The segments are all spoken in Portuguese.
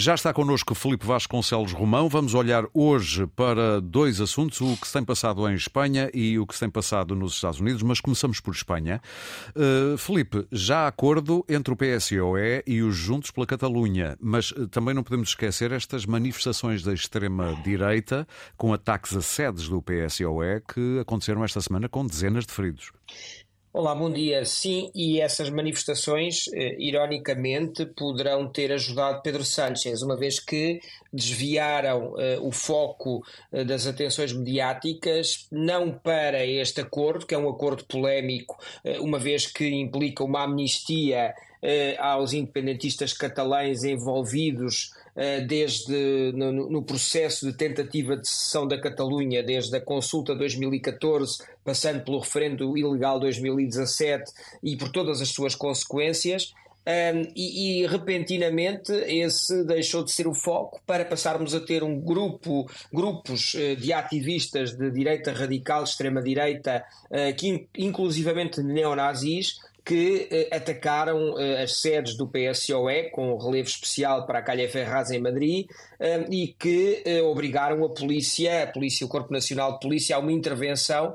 Já está connosco Felipe Vasconcelos Romão. Vamos olhar hoje para dois assuntos: o que se tem passado em Espanha e o que se tem passado nos Estados Unidos. Mas começamos por Espanha. Uh, Felipe, já há acordo entre o PSOE e os Juntos pela Catalunha, mas uh, também não podemos esquecer estas manifestações da extrema-direita com ataques a sedes do PSOE que aconteceram esta semana com dezenas de feridos. Olá, bom dia. Sim, e essas manifestações, eh, ironicamente, poderão ter ajudado Pedro Sánchez, uma vez que desviaram eh, o foco eh, das atenções mediáticas não para este acordo, que é um acordo polémico, eh, uma vez que implica uma amnistia eh, aos independentistas catalães envolvidos eh, desde no, no, processo de tentativa de secessão da Catalunha, desde a consulta 2014, passando pelo referendo ilegal 2017 e por todas as suas consequências. Um, e, e, repentinamente esse deixou de ser o foco para passarmos a ter um grupo, grupos uh, de ativistas de direita radical, extrema-direita, uh, que inclusivamente neonazis, que eh, atacaram eh, as sedes do PSOE com relevo especial para a Calha Ferraz em Madrid eh, e que obrigaram a polícia, a polícia, o Corpo Nacional de Polícia a uma intervenção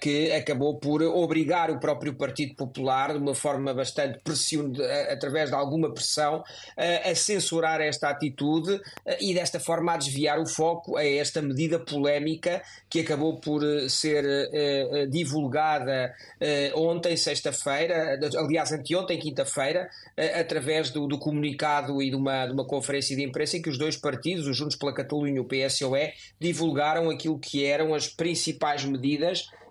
que acabou por obrigar o próprio Partido Popular de uma forma bastante pression... através de alguma pressão a censurar esta atitude e desta forma a desviar o foco a esta medida polémica que acabou por ser divulgada ontem, sexta-feira quinta-feira, aliás, anteontem, quinta-feira, através do, do, comunicado e de uma, de uma conferência de imprensa em que os dois partidos, os Juntos pela Catalunha e o PSOE, divulgaram aquilo que eram as principais medidas eh,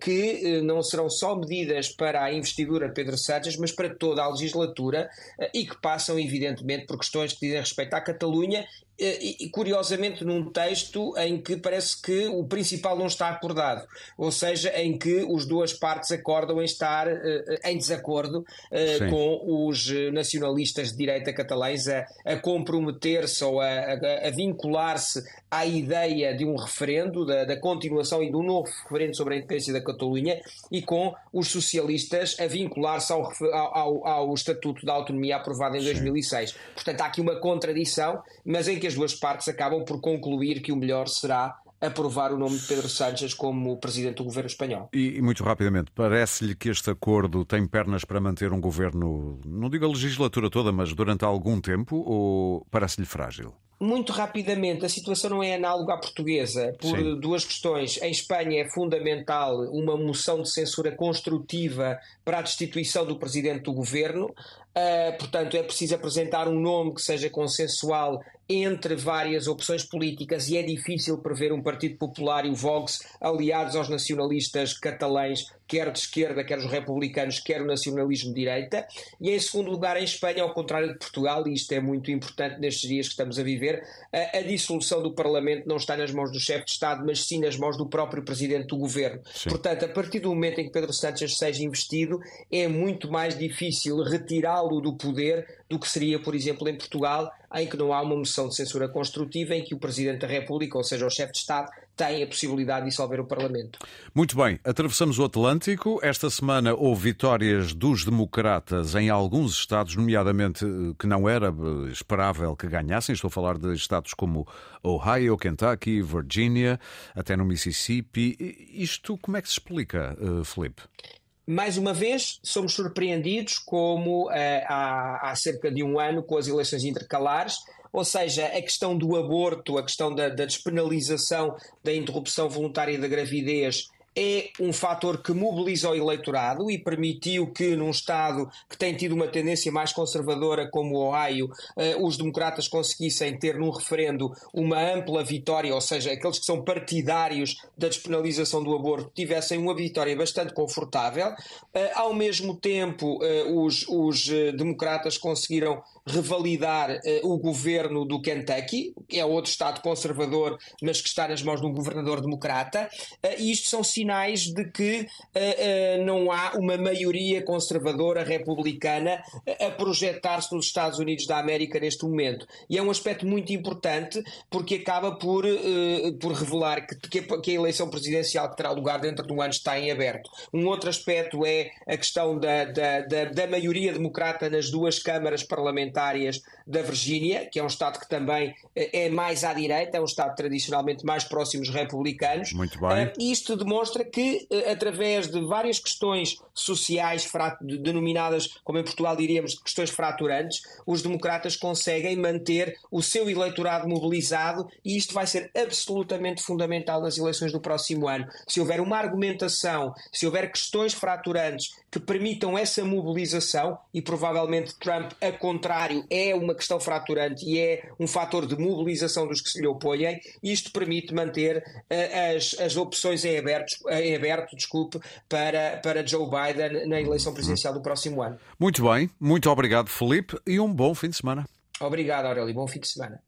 que eh, não serão só medidas para a investidura de Pedro Sánchez, mas para toda a legislatura eh, e que passam, evidentemente, por questões que dizem respeito à Catalunha e, curiosamente num texto em que parece que o principal não está acordado, ou seja, em que as duas partes acordam em estar uh, em desacordo uh, com os nacionalistas de direita catalães a, a comprometer-se ou a, a, a vincular-se à ideia de um referendo, da, da, continuação e de um novo referendo sobre a independência da Catalunha, e com os socialistas a vincular-se ao, ao, ao, Estatuto da Autonomia aprovado em Sim. 2006. Portanto, há aqui uma contradição, mas em que as duas partes acabam por concluir que o melhor será aprovar o nome de Pedro Sánchez como presidente do governo espanhol. E, e muito rapidamente, parece-lhe que este acordo tem pernas para manter um governo, não digo a legislatura toda, mas durante algum tempo, ou parece-lhe frágil? Muito rapidamente, a situação não é análoga à portuguesa por Sim. duas questões. Em Espanha é fundamental uma moção de censura construtiva para a destituição do presidente do governo. Uh, portanto, é preciso apresentar um nome que seja consensual entre várias opções políticas e é difícil prever um Partido Popular e o Vox aliados aos nacionalistas catalães, quer de esquerda, quer os republicanos, quer o nacionalismo de direita. E em segundo lugar, em Espanha, ao contrário de Portugal, e isto é muito importante nestes dias que estamos a viver, a, a dissolução do Parlamento não está nas mãos do chefe de Estado, mas sim nas mãos do próprio presidente do governo. Sim. Portanto, a partir do momento em que Pedro Sánchez seja investido, é muito mais difícil retirá-lo do poder do que seria, por exemplo, em Portugal, em que não há uma moção de censura construtiva, em que o Presidente da República, ou seja, o chefe de Estado, tem a possibilidade de dissolver o Parlamento. Muito bem, atravessamos o Atlântico. Esta semana houve vitórias dos democratas em alguns estados, nomeadamente eh, que não era eh, esperável que ganhassem. Estou a falar de estados como Ohio, Kentucky, Virginia, até no Mississippi. Isto como é que se explica, eh, Felipe? Mais uma vez, somos surpreendidos, como eh, há, há, cerca de um ano, com as eleições intercalares, ou seja, a questão do aborto, a questão da, da despenalização da interrupção voluntária da gravidez é um fator que mobiliza o eleitorado e permitiu que, num Estado que tem tido uma tendência mais conservadora como o Ohio, eh, os democratas conseguissem ter num referendo uma ampla vitória, ou seja, aqueles que são partidários da despenalização do aborto tivessem uma vitória bastante confortável. Eh, ao mesmo tempo, eh, os, os democratas conseguiram revalidar uh, o governo do Kentucky, que é outro Estado conservador, mas que está nas mãos de um governador democrata, uh, e isto são sinais sinais de que uh, uh, não há uma maioria conservadora republicana a projetar-se nos Estados Unidos da América neste momento. E é um aspecto muito importante porque acaba por, uh, por revelar que, que, a eleição presidencial que terá lugar dentro de um ano está em aberto. Um outro aspecto é a questão da, da, da, da maioria democrata nas duas câmaras parlamentárias da Virgínia, que é um Estado que também é mais à direita, é um Estado tradicionalmente mais próximo dos republicanos. Muito bem. Isto demonstra que, uh, através de várias questões sociais denominadas, como em Portugal diríamos, questões fraturantes, os democratas conseguem manter o seu eleitorado mobilizado e isto vai ser absolutamente fundamental nas eleições do próximo ano. Se houver uma argumentação, se houver questões fraturantes que permitam essa mobilização, e provavelmente Trump, a contrário, é uma questão fraturante e é um fator de mobilização dos que se lhe opõem, isto permite manter uh, as, as opções em aberto, em aberto desculpe, para, para Joe Biden na eleição presidencial do próximo ano. Muito bem, muito obrigado, Felipe, e um bom fim de semana. Obrigado, Aurélio. Bom fim de semana.